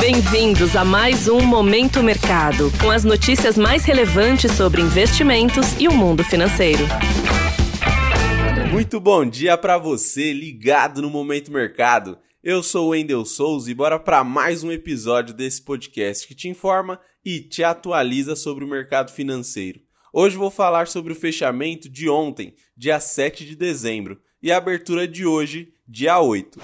Bem-vindos a mais um Momento Mercado, com as notícias mais relevantes sobre investimentos e o mundo financeiro. Muito bom dia para você ligado no Momento Mercado. Eu sou o Wendel Souza e bora para mais um episódio desse podcast que te informa e te atualiza sobre o mercado financeiro. Hoje vou falar sobre o fechamento de ontem, dia 7 de dezembro, e a abertura de hoje, dia 8.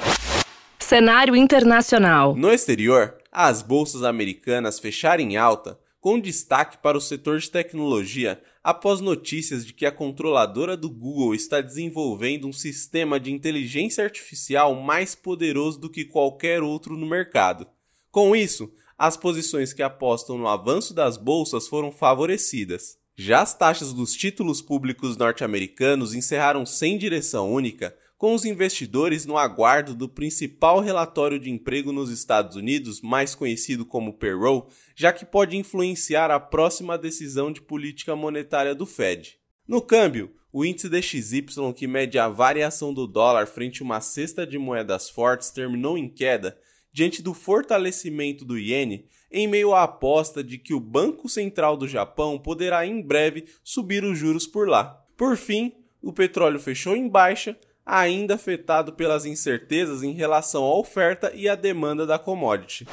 Cenário internacional. No exterior, as bolsas americanas fecharam em alta, com destaque para o setor de tecnologia, após notícias de que a controladora do Google está desenvolvendo um sistema de inteligência artificial mais poderoso do que qualquer outro no mercado. Com isso, as posições que apostam no avanço das bolsas foram favorecidas. Já as taxas dos títulos públicos norte-americanos encerraram sem direção única, com os investidores no aguardo do principal relatório de emprego nos Estados Unidos, mais conhecido como payroll, já que pode influenciar a próxima decisão de política monetária do Fed. No câmbio, o índice DXY, que mede a variação do dólar frente a uma cesta de moedas fortes, terminou em queda, diante do fortalecimento do iene, em meio à aposta de que o Banco Central do Japão poderá em breve subir os juros por lá. Por fim, o petróleo fechou em baixa, ainda afetado pelas incertezas em relação à oferta e à demanda da commodity.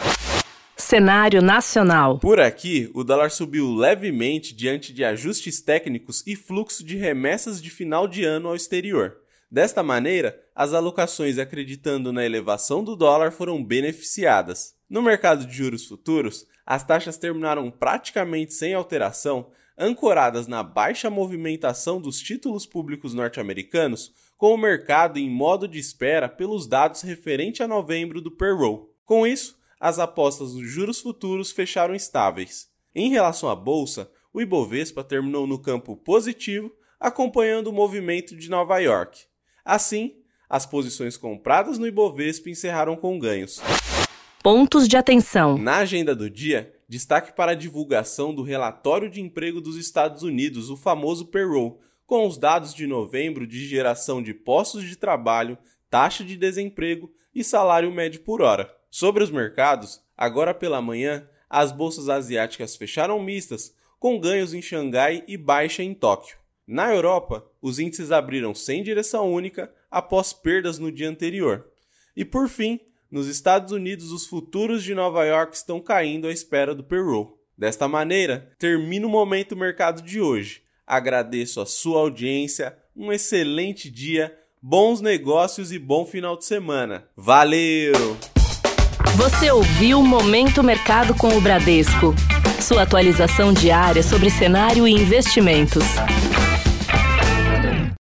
Cenário nacional. Por aqui, o dólar subiu levemente diante de ajustes técnicos e fluxo de remessas de final de ano ao exterior. Desta maneira, as alocações acreditando na elevação do dólar foram beneficiadas. No mercado de juros futuros, as taxas terminaram praticamente sem alteração, ancoradas na baixa movimentação dos títulos públicos norte-americanos, com o mercado em modo de espera pelos dados referente a novembro do payroll. Com isso, as apostas dos juros futuros fecharam estáveis. Em relação à bolsa, o Ibovespa terminou no campo positivo, acompanhando o movimento de Nova York. Assim, as posições compradas no Ibovespa encerraram com ganhos. Pontos de atenção. Na agenda do dia, destaque para a divulgação do relatório de emprego dos Estados Unidos, o famoso payroll, com os dados de novembro de geração de postos de trabalho, taxa de desemprego e salário médio por hora. Sobre os mercados, agora pela manhã, as bolsas asiáticas fecharam mistas, com ganhos em Xangai e baixa em Tóquio. Na Europa, os índices abriram sem direção única após perdas no dia anterior. E por fim, nos Estados Unidos, os futuros de Nova York estão caindo à espera do payroll. Desta maneira, termina o momento mercado de hoje. Agradeço a sua audiência, um excelente dia, bons negócios e bom final de semana. Valeu! Você ouviu o Momento Mercado com o Bradesco. Sua atualização diária sobre cenário e investimentos.